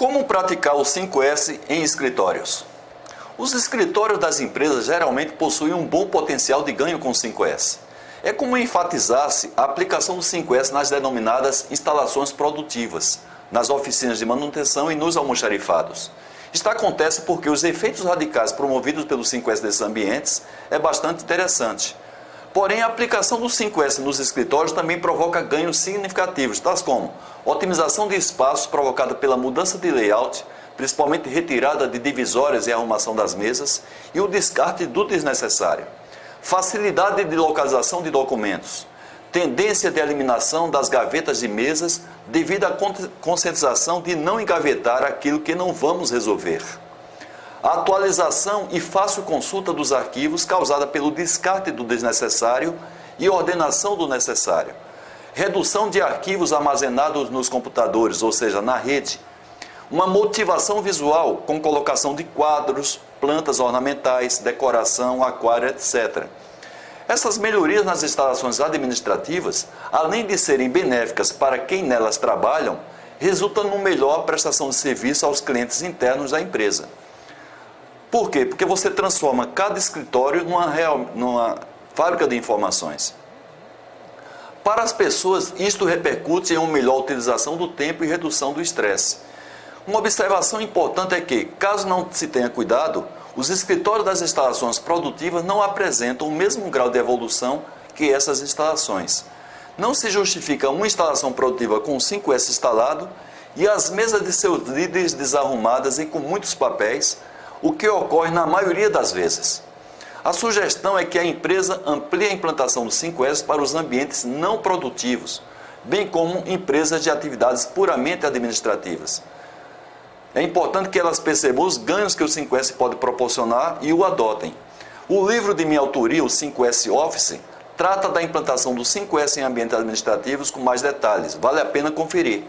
Como praticar o 5S em escritórios? Os escritórios das empresas geralmente possuem um bom potencial de ganho com o 5S. É comum enfatizar-se a aplicação do 5S nas denominadas instalações produtivas, nas oficinas de manutenção e nos almoxarifados. Isto acontece porque os efeitos radicais promovidos pelo 5S desses ambientes é bastante interessante. Porém, a aplicação do 5S nos escritórios também provoca ganhos significativos, tais como otimização de espaços provocada pela mudança de layout, principalmente retirada de divisórias e arrumação das mesas, e o descarte do desnecessário. Facilidade de localização de documentos, tendência de eliminação das gavetas de mesas devido à conscientização de não engavetar aquilo que não vamos resolver a atualização e fácil consulta dos arquivos causada pelo descarte do desnecessário e ordenação do necessário. Redução de arquivos armazenados nos computadores, ou seja, na rede. Uma motivação visual com colocação de quadros, plantas ornamentais, decoração, aquário, etc. Essas melhorias nas instalações administrativas, além de serem benéficas para quem nelas trabalham, resultam numa melhor prestação de serviço aos clientes internos da empresa. Por quê? Porque você transforma cada escritório numa, real, numa fábrica de informações. Para as pessoas, isto repercute em uma melhor utilização do tempo e redução do estresse. Uma observação importante é que, caso não se tenha cuidado, os escritórios das instalações produtivas não apresentam o mesmo grau de evolução que essas instalações. Não se justifica uma instalação produtiva com 5S instalado e as mesas de seus líderes desarrumadas e com muitos papéis, o que ocorre na maioria das vezes. A sugestão é que a empresa amplie a implantação do 5S para os ambientes não produtivos, bem como empresas de atividades puramente administrativas. É importante que elas percebam os ganhos que o 5S pode proporcionar e o adotem. O livro de minha autoria, o 5S Office, trata da implantação do 5S em ambientes administrativos com mais detalhes. Vale a pena conferir.